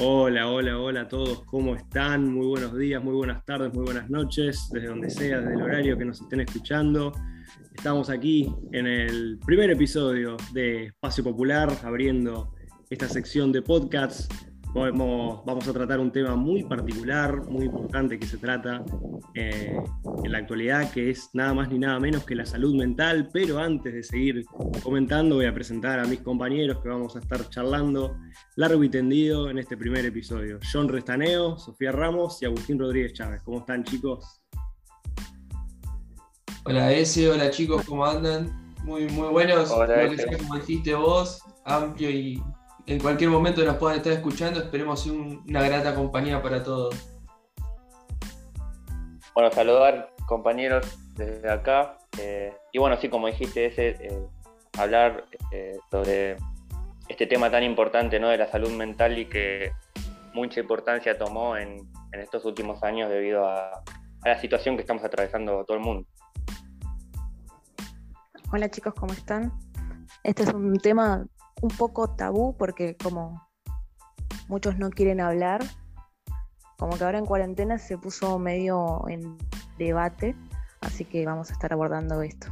Hola, hola, hola a todos, ¿cómo están? Muy buenos días, muy buenas tardes, muy buenas noches, desde donde sea, desde el horario que nos estén escuchando. Estamos aquí en el primer episodio de Espacio Popular, abriendo esta sección de podcasts Vamos, a tratar un tema muy particular, muy importante que se trata eh, en la actualidad, que es nada más ni nada menos que la salud mental. Pero antes de seguir comentando, voy a presentar a mis compañeros que vamos a estar charlando largo y tendido en este primer episodio. John Restaneo, Sofía Ramos y Agustín Rodríguez Chávez. ¿Cómo están, chicos? Hola, Ese, hola chicos, ¿cómo andan? Muy, muy buenos. Hola, como dijiste vos, amplio y en cualquier momento nos puedan estar escuchando. Esperemos una grata compañía para todos. Bueno, saludar compañeros desde acá. Eh, y bueno, sí, como dijiste, ese, eh, hablar eh, sobre este tema tan importante ¿no? de la salud mental y que mucha importancia tomó en, estos últimos años debido a, a la situación que estamos atravesando todo el mundo. Hola chicos, ¿cómo están? Este es un tema un poco tabú porque como muchos no quieren hablar, como que ahora en cuarentena se puso medio en debate, así que vamos a estar abordando esto.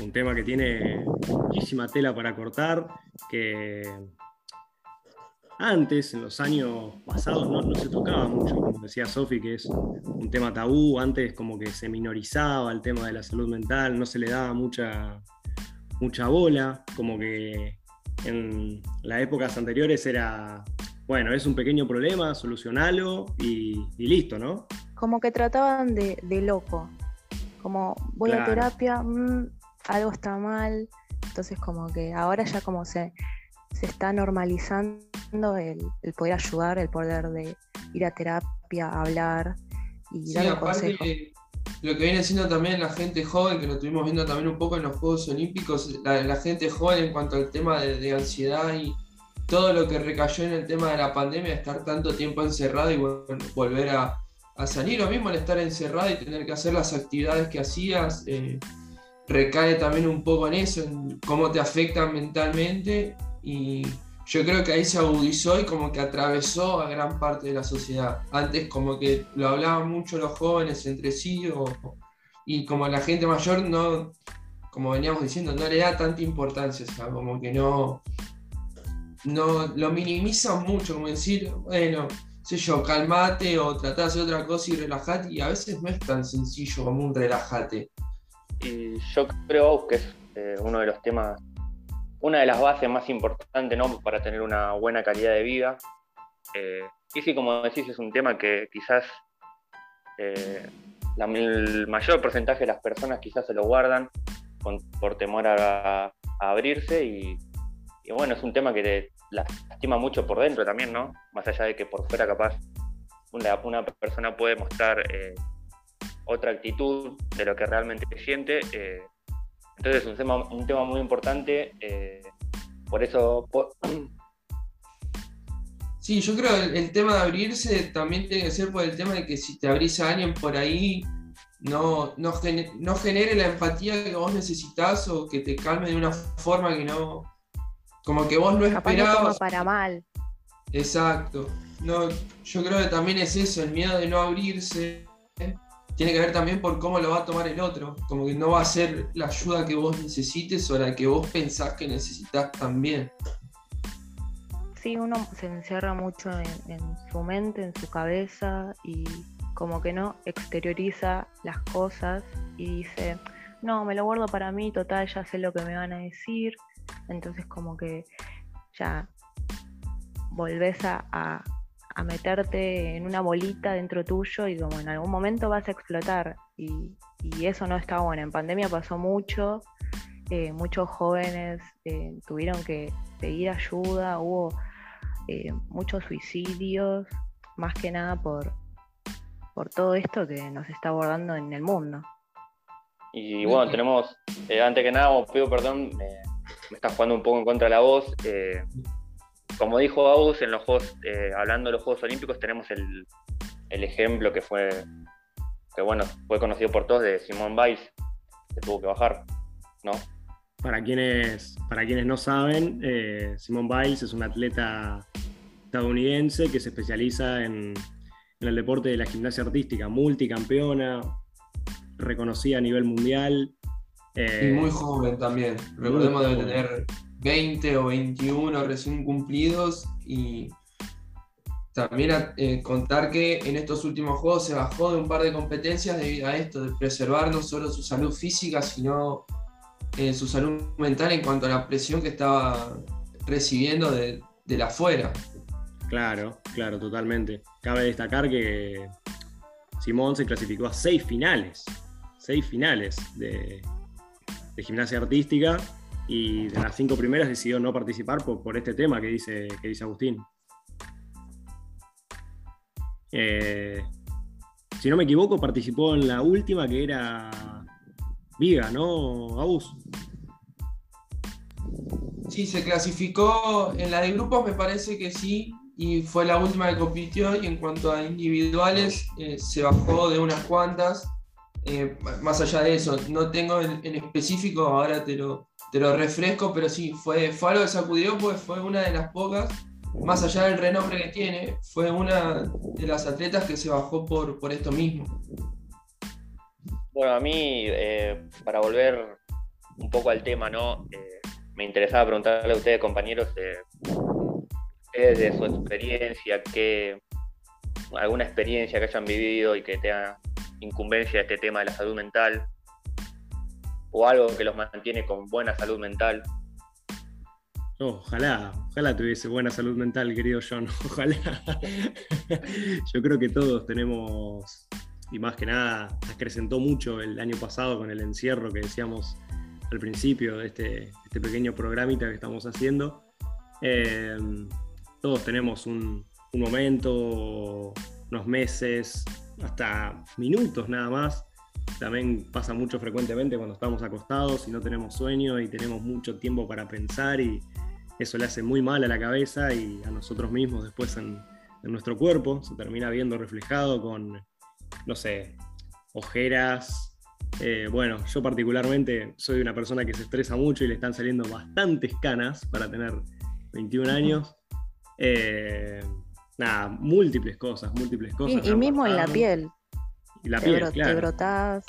Un tema que tiene muchísima tela para cortar, que antes, en los años pasados, no, se tocaba mucho, como decía Sofi, que es un tema tabú, antes como que se minorizaba el tema de la salud mental, no se le daba mucha mucha bola, como que en las épocas anteriores era, bueno, es un pequeño problema, solucionalo y, listo, ¿no? Como que trataban de, loco, como voy a terapia, mm, algo está mal, entonces como que ahora ya como se, se está normalizando el, poder ayudar, el poder de ir a terapia, hablar y dar consejos lo que viene siendo también la gente joven, que lo estuvimos viendo también un poco en los Juegos Olímpicos, la, gente joven en cuanto al tema de, ansiedad y todo lo que recayó en el tema de la pandemia, estar tanto tiempo encerrado y volver a, salir, lo mismo el estar encerrado y tener que hacer las actividades que hacías, eh, recae también un poco en eso, en cómo te afectan mentalmente y yo creo que ahí se agudizó y como que atravesó a gran parte de la sociedad. Antes como que lo hablaban mucho los jóvenes entre sí y como la gente mayor no, como veníamos diciendo, no le da tanta importancia, o sea, como que no, no lo minimizan mucho, como decir, bueno, sé yo, calmate o tratá de otra cosa y relajate y a veces no es tan sencillo como un relajate. Y yo creo que es eh, uno de los temas una de las bases más importantes ¿no? para tener una buena calidad de vida. Eh, y sí, como decís, es un tema que quizás eh, el mayor porcentaje de las personas quizás se lo guardan por temor a, abrirse y, bueno, es un tema que te lastima mucho por dentro también, ¿no? Más allá de que por fuera capaz una, persona puede mostrar eh, otra actitud de lo que realmente siente. Entonces es un tema, un tema muy importante, eh, por eso... Sí, yo creo que el, tema de abrirse también tiene que ser por el tema de que si te abrís a alguien por ahí, no, no, genere la empatía que vos necesitas o que te calme de una forma que no... Como que vos no esperabas. para mal. Exacto. No, yo creo que también es eso, el miedo de no abrirse tiene que ver también por cómo lo va a tomar el otro. Como que no va a ser la ayuda que vos necesites o la que vos pensás que necesitas también. Sí, uno se encierra mucho en, su mente, en su cabeza y como que no exterioriza las cosas y dice, no, me lo guardo para mí, total, ya sé lo que me van a decir. Entonces como que ya volvés a, a meterte en una bolita dentro tuyo y como en algún momento vas a explotar. Y, eso no está bueno. En pandemia pasó mucho, eh, muchos jóvenes eh, tuvieron que pedir ayuda, hubo eh, muchos suicidios, más que nada por, por todo esto que nos está abordando en el mundo. Y bueno, tenemos, antes que nada, pido perdón, me está jugando un poco en contra de la voz como dijo Aus, en los Juegos, eh, hablando de los Juegos Olímpicos, tenemos el, ejemplo que fue, que bueno, fue conocido por todos de Simón Biles, que tuvo que bajar, ¿no? para quienes, para quienes no saben, eh, Simone Biles es un atleta estadounidense que se especializa en, el deporte de la gimnasia artística, multicampeona, reconocida a nivel mundial. y muy joven también. Recordemos debe tener 20 o 21 recién cumplidos y también eh, contar que en estos últimos juegos se bajó de un par de competencias debido a esto, de preservar no solo su salud física, sino eh, su salud mental en cuanto a la presión que estaba recibiendo de, de la afuera. Claro, claro, totalmente. Cabe destacar que Simón se clasificó a seis finales, seis finales de, de gimnasia artística y de las cinco primeras decidió no participar por, por este tema que dice, que dice Agustín. Eh, si no me equivoco, participó en la última que era Viga, ¿no, Abus? Sí, se clasificó en la de grupos, me parece que sí, y fue la última que compitió. Y en cuanto a individuales, eh, se bajó de unas cuantas. Eh, más allá de eso, no tengo en, específico, ahora te lo, te lo refresco, pero sí, fue, fue algo que sacudió, pues fue una de las pocas más allá del renombre que tiene, fue una de las atletas que se bajó por, por esto mismo. Bueno, a mí, eh, para volver un poco al tema, ¿no? Eh, me interesaba preguntarle a ustedes, compañeros, eh, de su experiencia, que, alguna experiencia que hayan vivido y que tenga incumbencia este tema de la salud mental, o algo que los mantiene con buena salud mental. Ojalá, ojalá tuviese buena salud mental, querido John. Ojalá. Yo creo que todos tenemos, y más que nada, acrecentó mucho el año pasado con el encierro que decíamos al principio de este, este pequeño programita que estamos haciendo. Eh, todos tenemos un momento, unos meses, hasta minutos nada más. También pasa mucho frecuentemente cuando estamos acostados y no tenemos sueño y tenemos mucho tiempo para pensar y, eso le hace muy mal a la cabeza y a nosotros mismos después en, nuestro cuerpo, se termina viendo reflejado con, no sé, ojeras. Eh, bueno, yo particularmente soy una persona que se estresa mucho y le están saliendo bastantes canas para tener 21 años. Eh, nada, múltiples cosas, múltiples cosas. Y, mismo en la piel. Y la piel, claro. Te brotás.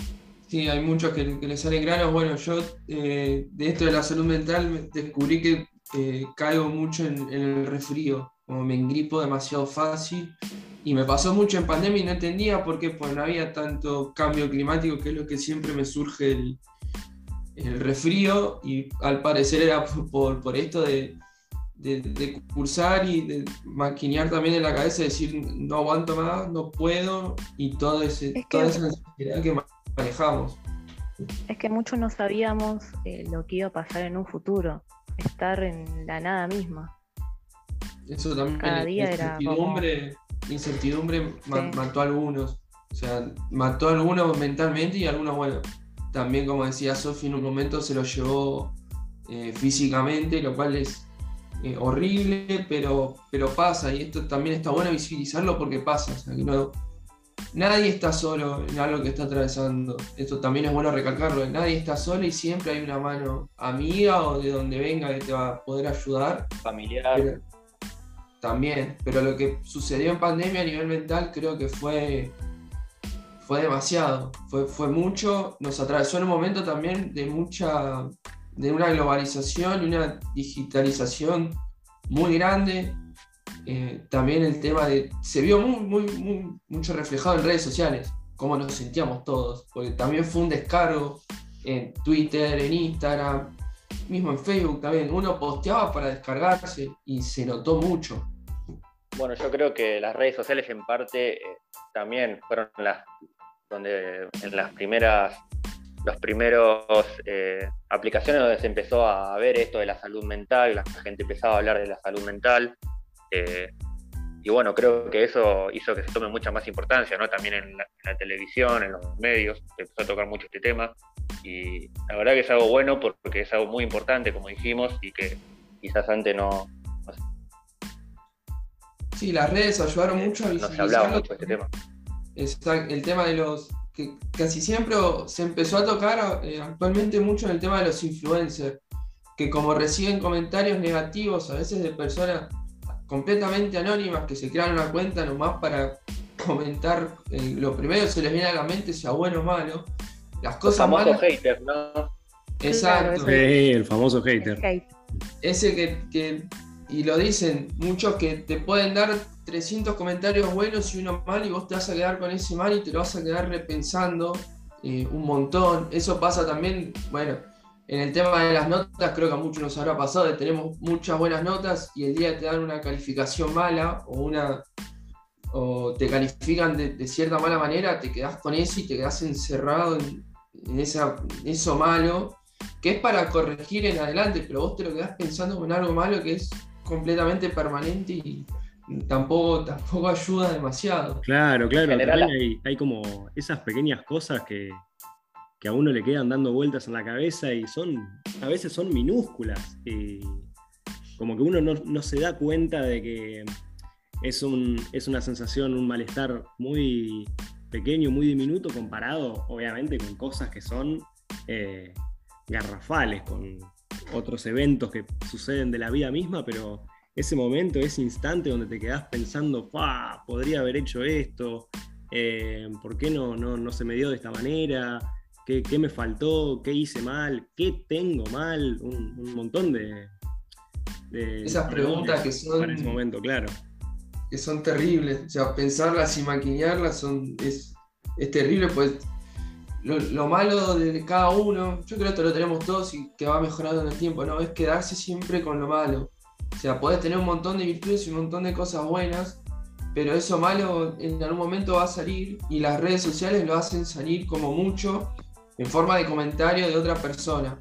Sí, hay muchos que, les salen granos. Bueno, yo eh, de esto de la salud mental descubrí que caigo mucho en, el resfrío, como me engripo demasiado fácil. Y me pasó mucho en pandemia y no entendía por qué, pues no había tanto cambio climático, que es lo que siempre me surge el, el resfrío. Y al parecer era por, por esto de, de, cursar y de maquinear también en la cabeza, decir no aguanto más, no puedo, y todo ese, toda esa necesidad que manejamos. Es que muchos no sabíamos eh, lo que iba a pasar en un futuro estar en la nada misma. Eso también, Cada día incertidumbre, incertidumbre mató a algunos. O sea, mató a algunos mentalmente y a algunos, bueno, también como decía Sofi en un momento se lo llevó eh, físicamente, lo cual es eh, horrible, pero, pero pasa. Y esto también está bueno visibilizarlo porque pasa. O sea, que no, nadie está solo en algo que está atravesando. Esto también es bueno recalcarlo. Nadie está solo y siempre hay una mano amiga o de donde venga que te va a poder ayudar. Familiar. también. Pero lo que sucedió en pandemia a nivel mental creo que fue, fue demasiado. Fue, fue mucho. Nos atravesó en un momento también de mucha. De una globalización y una digitalización muy grande eh, también el tema de. Se vio muy, muy, mucho reflejado en redes sociales, cómo nos sentíamos todos, porque también fue un descargo en Twitter, en Instagram, mismo en Facebook también. Uno posteaba para descargarse y se notó mucho. Bueno, yo creo que las redes sociales en parte eh, también fueron las donde en las primeras los primeros eh, aplicaciones donde se empezó a ver esto de la salud mental, la gente empezaba a hablar de la salud mental, eh, y bueno, creo que eso hizo que se tome mucha más importancia, ¿no? También en la, televisión, en los medios, se empezó a tocar mucho este tema. Y la verdad que es algo bueno porque es algo muy importante, como dijimos, y que quizás antes no. sí, las redes ayudaron mucho a visibilizar. No se hablaba mucho de este tema. el tema de los. Que casi siempre se empezó a tocar eh, actualmente mucho en el tema de los influencers que como reciben comentarios negativos a veces de personas completamente anónimas que se crean una cuenta nomás para comentar eh, lo primero que se les viene a la mente, sea bueno o malo, las cosas famoso malas. hater, ¿no? Exacto. Sí, el famoso hater. Hate. Ese que, que- y lo dicen muchos que te pueden dar 300 comentarios buenos y uno mal y vos te vas a quedar con ese mal y te lo vas a quedar repensando eh, un montón. Eso pasa también, bueno, en el tema de las notas creo que a muchos nos habrá pasado, de tenemos muchas buenas notas y el día que te dan una calificación mala o una o te califican de, cierta mala manera, te quedás con eso y te quedás encerrado en, esa, eso malo que es para corregir en adelante, pero vos te lo quedás pensando con algo malo que es completamente permanente y tampoco, tampoco ayuda demasiado. Claro, claro. En general- también hay, hay como esas pequeñas cosas que, que a uno le quedan dando vueltas en la cabeza y son, a veces son minúsculas. Y como que uno no, no se da cuenta de que es, un, es una sensación, un malestar muy pequeño, muy diminuto comparado, obviamente, con cosas que son eh, garrafales, con otros eventos que suceden de la vida misma, pero ese momento, ese instante donde te quedás pensando, "Fa, podría haber hecho esto, eh, ¿por qué no, no, no se me dio de esta manera? ¿Qué, qué me faltó? ¿Qué hice mal? ¿Qué tengo mal? Un, un montón de, de- Esas preguntas que son- Para ese momento, claro. Que son terribles. O sea, pensarlas y maquillarlas son, es, es terrible, pues lo, lo malo de cada uno, yo creo que lo tenemos todos y que va mejorando en el tiempo, ¿no? Es quedarse siempre con lo malo. O sea, podés tener un montón de virtudes y un montón de cosas buenas, pero eso malo en algún momento va a salir y las redes sociales lo hacen salir como mucho en forma de comentario de otra persona.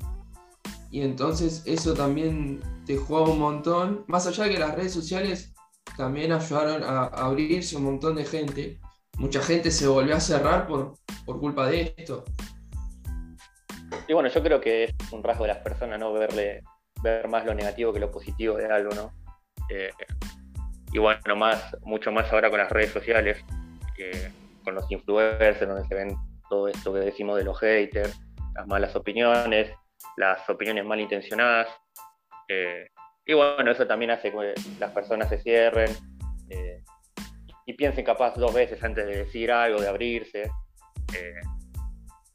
Y entonces eso también te juega un montón. Más allá de que las redes sociales también ayudaron a abrirse un montón de gente. Mucha gente se volvió a cerrar por, por culpa de esto. Y bueno, yo creo que es un rasgo de las personas, ¿no? Verle, ver más lo negativo que lo positivo de algo, ¿no? Eh, y bueno, más, mucho más ahora con las redes sociales, con los influencers, donde se ven todo esto que decimos de los haters, las malas opiniones, las opiniones malintencionadas. eh, y bueno, eso también hace que las personas se cierren y piensen capaz dos veces antes de decir algo, de abrirse. eh,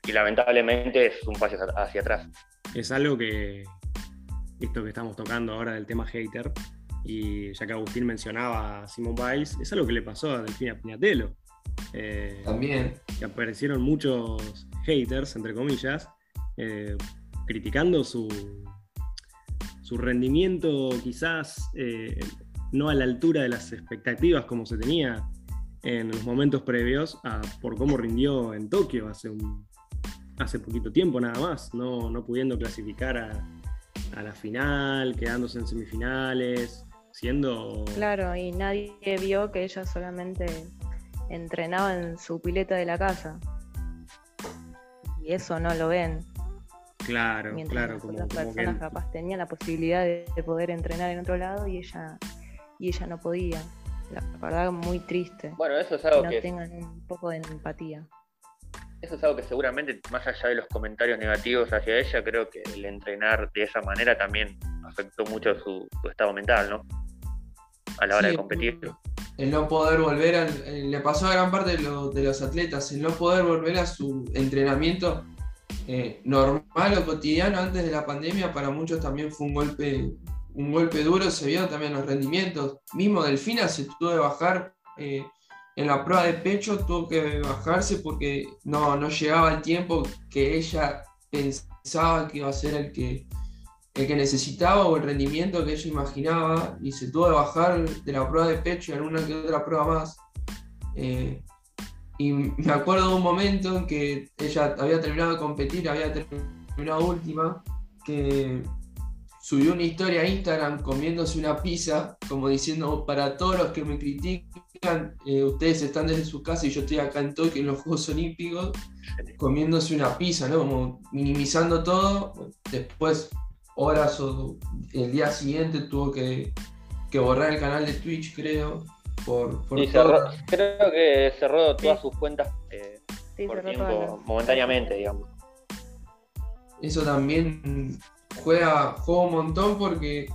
y lamentablemente es un paso hacia- atrás. es algo que esto que estamos tocando ahora del tema hater, y ya que Agustín mencionaba a Simon Biles, es algo que le pasó a Delfina Piñatelo. Eh, También. que aparecieron muchos haters, entre comillas, eh, criticando su, su rendimiento quizás eh, no a la altura de las expectativas como se tenía en los momentos previos a por cómo rindió en Tokio hace un hace poquito tiempo nada más, no, no pudiendo clasificar a, a la final, quedándose en semifinales, siendo Claro, y nadie vio que ella solamente entrenaba en su pileta de la casa. Y eso no lo ven. claro, Mientras claro, las como, otras como que personas capaz tenían la posibilidad de poder entrenar en otro lado y ella, y ella no podía. La verdad, muy triste. Bueno, eso es Que algo no que, tengan un poco de empatía. eso es algo que seguramente, más allá de los comentarios negativos hacia ella, creo que el entrenar de esa manera también afectó mucho su, su estado mental, ¿no? A la hora Sí, de competir. El no poder volver al. eh, le pasó a gran parte de, lo- de los atletas, el no poder volver a su entrenamiento eh, normal o cotidiano antes de la pandemia, para muchos también fue un golpe, un golpe duro, se vieron también los rendimientos. Mismo Delfina se tuvo que bajar eh, en la prueba de pecho, tuvo que bajarse porque no, no llegaba el tiempo que ella pensaba que iba a ser el que, el que necesitaba o el rendimiento que ella imaginaba y se tuvo que bajar de la prueba de pecho y alguna que otra prueba más. Eh, y me acuerdo de un momento en que ella había terminado de competir, había terminado última, que subió una historia a Instagram comiéndose una pizza, como diciendo, para todos los que me critican, eh, ustedes están desde su casa y yo estoy acá en Tokio en los Juegos Olímpicos, comiéndose una pizza, ¿no? Como minimizando todo. Después, horas o el día siguiente tuvo que, que borrar el canal de Twitch, creo, por, cerró, creo que cerró todas Sí. sus cuentas eh, Sí, por tiempo, momentáneamente, digamos. Eso también juega, juega un montón porque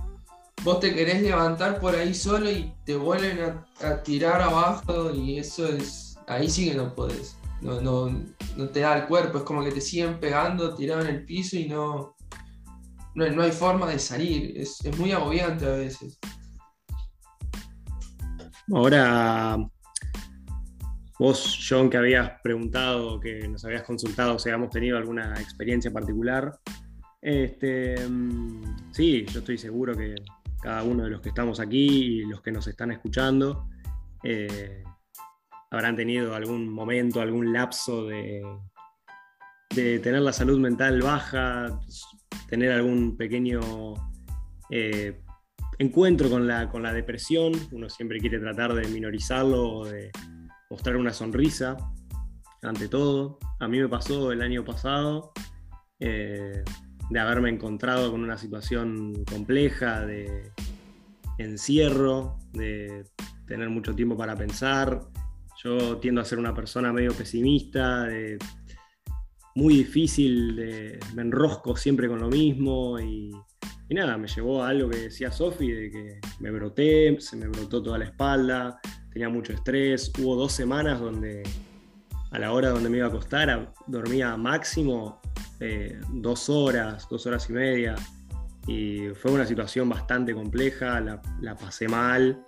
vos te querés levantar por ahí solo y te vuelven a, tirar abajo y eso es, ahí sí que no podés, no, no, te da el cuerpo, es como que te siguen pegando, tirado en el piso y no, no, hay forma de salir, es, es muy agobiante a veces. Ahora, vos, John, que habías preguntado, que nos habías consultado si habíamos tenido alguna experiencia particular, este, mm, sí, yo estoy seguro que cada uno de los que estamos aquí y los que nos están escuchando eh, habrán tenido algún momento, algún lapso de, tener la salud mental baja, tener algún pequeño eh, encuentro con la, con la depresión. Uno siempre quiere tratar de minorizarlo o de mostrar una sonrisa ante todo. A mí me pasó el año pasado. Eh, de haberme encontrado con una situación compleja, de encierro, de tener mucho tiempo para pensar. Yo tiendo a ser una persona medio pesimista, muy difícil, de, me enrosco siempre con lo mismo y, y nada, me llevó a algo que decía Sofi, de que me broté, se me brotó toda la espalda, tenía mucho estrés, hubo dos semanas donde a la hora donde me iba a acostar dormía máximo eh, dos horas, dos horas y media. Y fue una situación bastante compleja, la, pasé mal.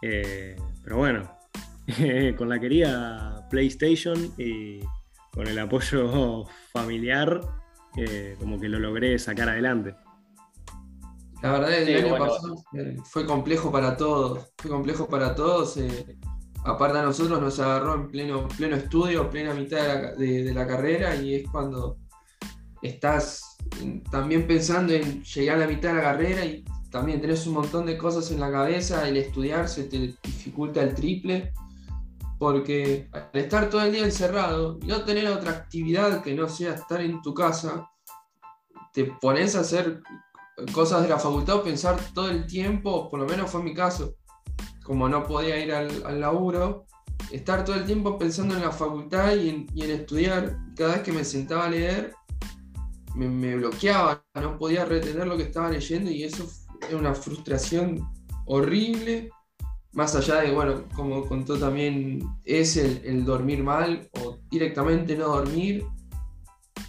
Eh, pero bueno, con la querida PlayStation y con el apoyo familiar, eh, como que lo logré sacar adelante. La verdad es que el año pasado fue complejo para todos, fue complejo para todos. aparte a nosotros nos agarró en pleno, pleno estudio, plena mitad de la carrera y es cuando estás también pensando en llegar a la mitad de la carrera y también tenés un montón de cosas en la cabeza, el estudiar se te dificulta el triple, porque al estar todo el día encerrado y no tener otra actividad que no sea estar en tu casa, te pones a hacer cosas de la facultad o pensar todo el tiempo, por lo menos fue mi caso, como no podía ir al, al laburo, estar todo el tiempo pensando en la facultad y en, y en estudiar, cada vez que me sentaba a leer, me, bloqueaba, no podía retener lo que estaba leyendo y eso era una frustración horrible. Más allá de, bueno, como contó también, es el, dormir mal o directamente no dormir,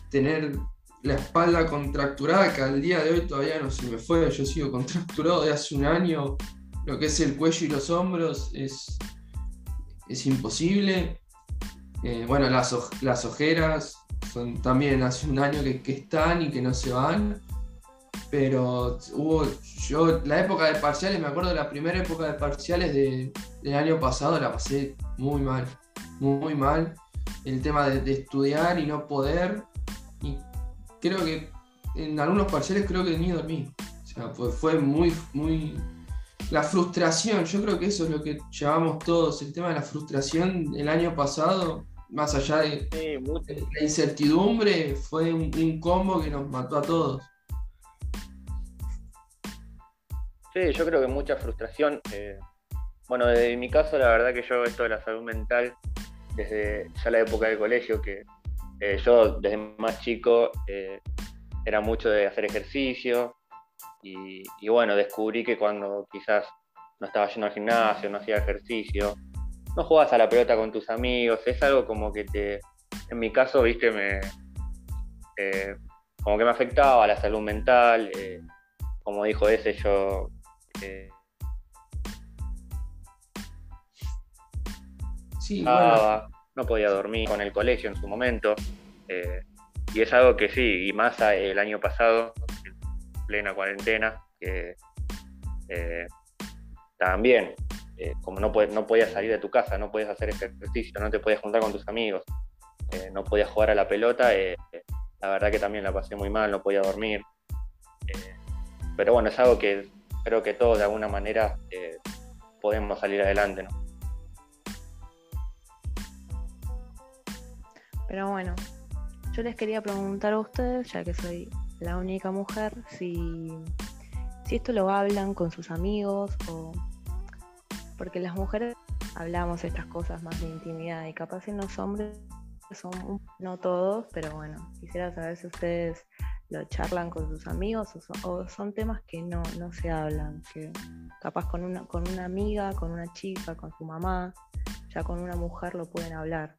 tener la espalda contracturada, que al día de hoy todavía no se me fue, yo sigo contracturado de hace un año, lo que es el cuello y los hombros es, es imposible. Eh, bueno, las, las ojeras, son también hace un año que, están y que no se van. Pero hubo, yo, la época de parciales, me acuerdo de la primera época de parciales del año pasado, la pasé muy mal, muy mal. El tema de, estudiar y no poder. Y creo que en algunos parciales creo que ni dormí. O sea, pues fue muy, muy. La frustración, yo creo que eso es lo que llevamos todos. El tema de la frustración el año pasado más allá de la incertidumbre, fue un, combo que nos mató a todos. Sí, yo creo que mucha frustración. Eh, bueno, desde mi caso, la verdad que yo esto de la salud mental, desde ya la época del colegio, que eh, yo desde más chico eh, era mucho de hacer ejercicio y, y, bueno, descubrí que cuando quizás no estaba yendo al gimnasio, no hacía ejercicio, no juegas a la pelota con tus amigos, es algo como que te, en mi caso, viste, me, eh, como que me afectaba la salud mental, eh, como dijo ese, yo... Eh, sí, no podía dormir con el colegio en su momento, y es algo que sí, y más el año pasado, en plena cuarentena, que también eh, como no, puedes, no podías salir de tu casa, no podías hacer ejercicio, no te podías juntar con tus amigos, eh, no podías jugar a la pelota, eh, la verdad que también la pasé muy mal, no podía dormir. pero bueno, es algo que creo que todos de alguna manera podemos salir adelante. ¿no? Pero bueno, yo les quería preguntar a ustedes, ya que soy la única mujer, si, si esto lo hablan con sus amigos o porque las mujeres hablamos estas cosas más de intimidad y capaz en los hombres son, no todos, pero bueno, quisiera saber si ustedes lo charlan con sus amigos o son, temas que no, se hablan, que capaz con una, con una amiga, con una chica, con su mamá, ya con una mujer lo pueden hablar.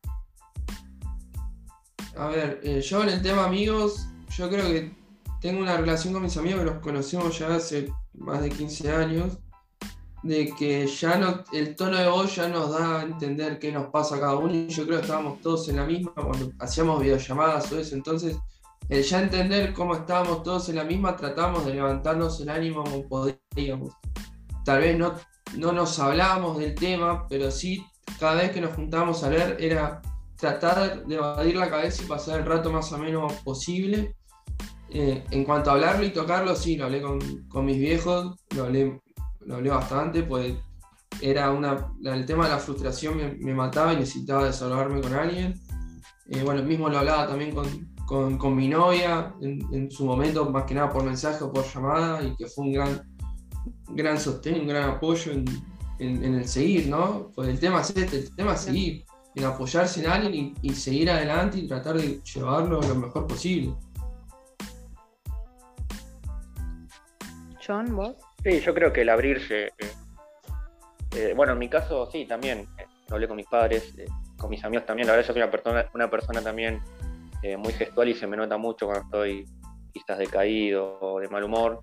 A ver, eh, yo en el tema amigos, yo creo que tengo una relación con mis amigos los conocemos ya hace más de 15 años, de que ya no, el tono de voz ya nos da a entender qué nos pasa a cada uno y yo creo que estábamos todos en la misma cuando hacíamos videollamadas o eso, entonces el ya entender cómo estábamos todos en la misma, tratamos de levantarnos el ánimo como podíamos. Tal vez no, no nos hablábamos del tema, pero sí, cada vez que nos juntábamos a leer era tratar de evadir la cabeza y pasar el rato más o menos posible. Eh, en cuanto a hablarlo y tocarlo, sí, lo hablé con, mis viejos, lo hablé, lo hablé bastante, pues era una, el tema de la frustración me, mataba y necesitaba desahogarme con alguien. Eh, bueno, mismo lo hablaba también con, con, mi novia en, su momento, más que nada por mensaje o por llamada, y que fue un gran, gran sostén, un gran apoyo en, el seguir, ¿no? Pues el tema es este, el tema es seguir, en apoyarse en alguien y, seguir adelante y tratar de llevarlo lo mejor posible. John, vos? Sí, yo creo que el abrirse, eh, eh, bueno, en mi caso sí, también, eh, hablé con mis padres, con mis amigos también, la verdad yo soy una persona, una persona también muy gestual y se me nota mucho cuando estoy quizás decaído o de mal humor.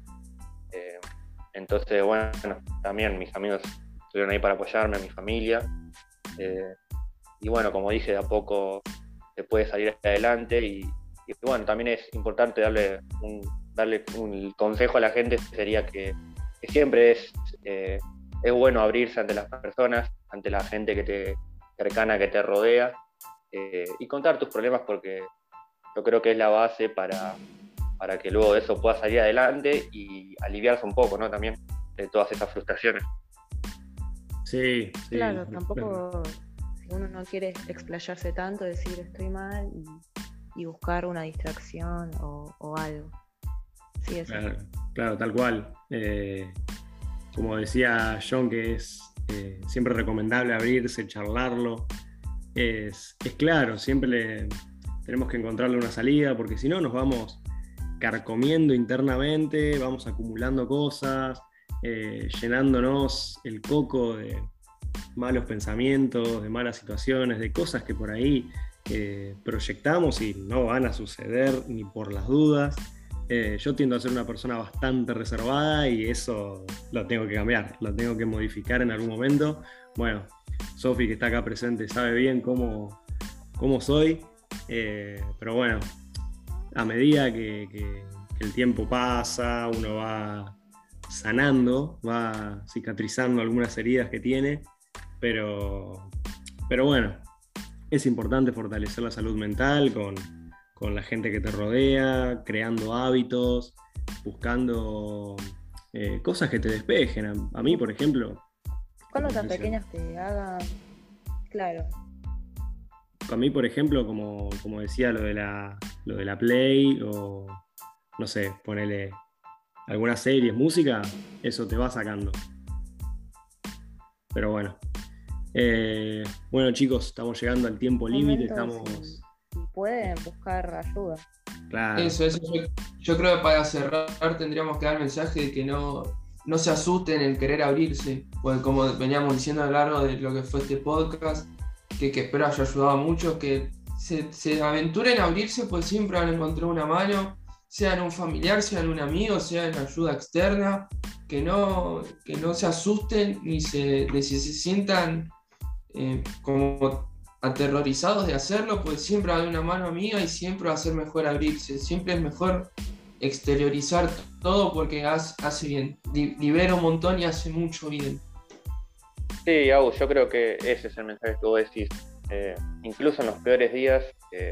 Entonces, bueno, también mis amigos estuvieron ahí para apoyarme, mi familia. Eh, y bueno, como dije, de a poco se puede salir adelante y, bueno, también es importante darle un, darle un consejo a la gente, sería que, siempre es, es bueno abrirse ante las personas, ante la gente que te cercana que te rodea y contar tus problemas porque yo creo que es la base para, para que luego de eso pueda salir adelante y aliviarse un poco, ¿no? También de todas esas frustraciones. Sí, sí. Claro, tampoco, si uno no quiere explayarse tanto, decir estoy mal y, buscar una distracción o, algo. Claro, tal cual. Eh, como decía John, que es eh, siempre recomendable abrirse, charlarlo. Es, es claro, siempre tenemos que encontrarle una salida, porque si no nos vamos carcomiendo internamente, vamos acumulando cosas, eh, llenándonos el coco de malos pensamientos, de malas situaciones, de cosas que por ahí proyectamos y no van a suceder ni por las dudas. Eh, yo tiendo a ser una persona bastante reservada y eso lo tengo que cambiar, lo tengo que modificar en algún momento. Bueno, Sofi que está acá presente sabe bien cómo, cómo soy eh, pero bueno, a medida que, el tiempo pasa, uno va sanando, va cicatrizando algunas heridas que tiene, pero, pero bueno, es importante fortalecer la salud mental con, la gente que te rodea, creando hábitos, buscando eh, cosas que te despejen. A, mí, por ejemplo. Cuando tan pequeñas te hagan, claro, a mí, por ejemplo, como, decía lo de, la, lo de la Play o, no sé, ponele algunas series, música, eso te va sacando. Pero bueno. Eh, bueno, chicos, estamos llegando al tiempo límite, estamos... pueden buscar ayuda. Claro. Eso, eso. Yo, creo que para cerrar tendríamos que dar el mensaje de que no, no se asusten en querer abrirse, porque como veníamos diciendo a lo largo de lo que fue este podcast, que, que espero haya ayudado a muchos, que se, aventuren a abrirse, pues siempre van a encontrar una mano, sea en un familiar, sea en un amigo, sea en ayuda externa, que no, que no se asusten ni se, se sientan eh, como aterrorizados de hacerlo, pues siempre hay una mano amiga y siempre va a ser mejor abrirse, siempre es mejor exteriorizar todo porque hace, bien, libera un montón y hace mucho bien. Sí, Agus, yo creo que ese es el mensaje que vos decís. Eh, incluso en los peores días, eh,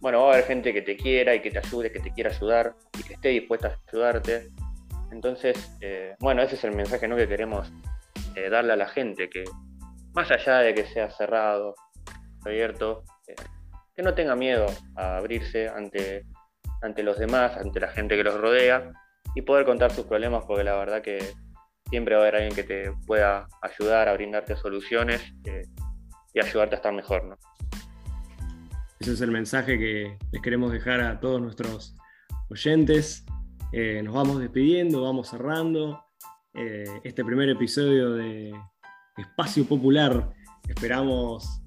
bueno, va a haber gente que te quiera y que te ayude, que te quiera ayudar y que esté dispuesta a ayudarte. Entonces, eh, bueno, ese es el mensaje ¿no? que queremos darle a la gente, que más allá de que sea cerrado, abierto, que no tenga miedo a abrirse ante, ante los demás, ante la gente que los rodea y poder contar sus problemas, porque la verdad que siempre va a haber alguien que te pueda ayudar a brindarte soluciones eh, y ayudarte a estar mejor. ¿no? Ese es el mensaje que les queremos dejar a todos nuestros, oyentes. Eh, nos vamos despidiendo, vamos cerrando eh, este primer episodio de Espacio Popular. Esperamos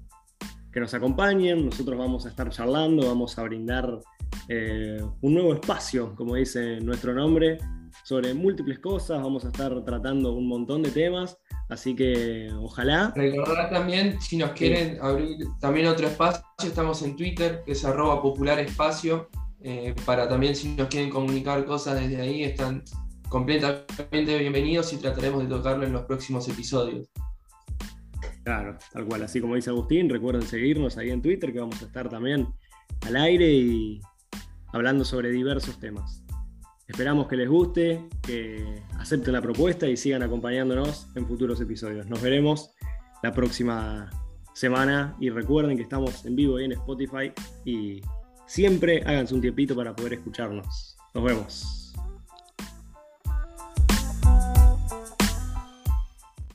que nos acompañen, nosotros vamos a estar charlando, vamos a brindar eh, un nuevo espacio, como dice nuestro nombre, sobre múltiples cosas, vamos a estar tratando un montón de temas, así que ojalá. Recordar también, si nos quieren abrir también otro espacio, estamos en Twitter, que es arroba popular espacio, eh, para también si nos quieren comunicar cosas desde ahí, están completamente bienvenidos y trataremos de tocarlo en los próximos episodios. Claro, tal cual, así como dice Agustín, recuerden seguirnos ahí en Twitter, que vamos a estar también al aire y hablando sobre diversos temas. Esperamos que les guste, que acepten la propuesta y sigan acompañándonos en futuros episodios. Nos veremos la próxima semana y recuerden que estamos en vivo ahí en Spotify y siempre háganse un tiempito para poder escucharnos. Nos vemos.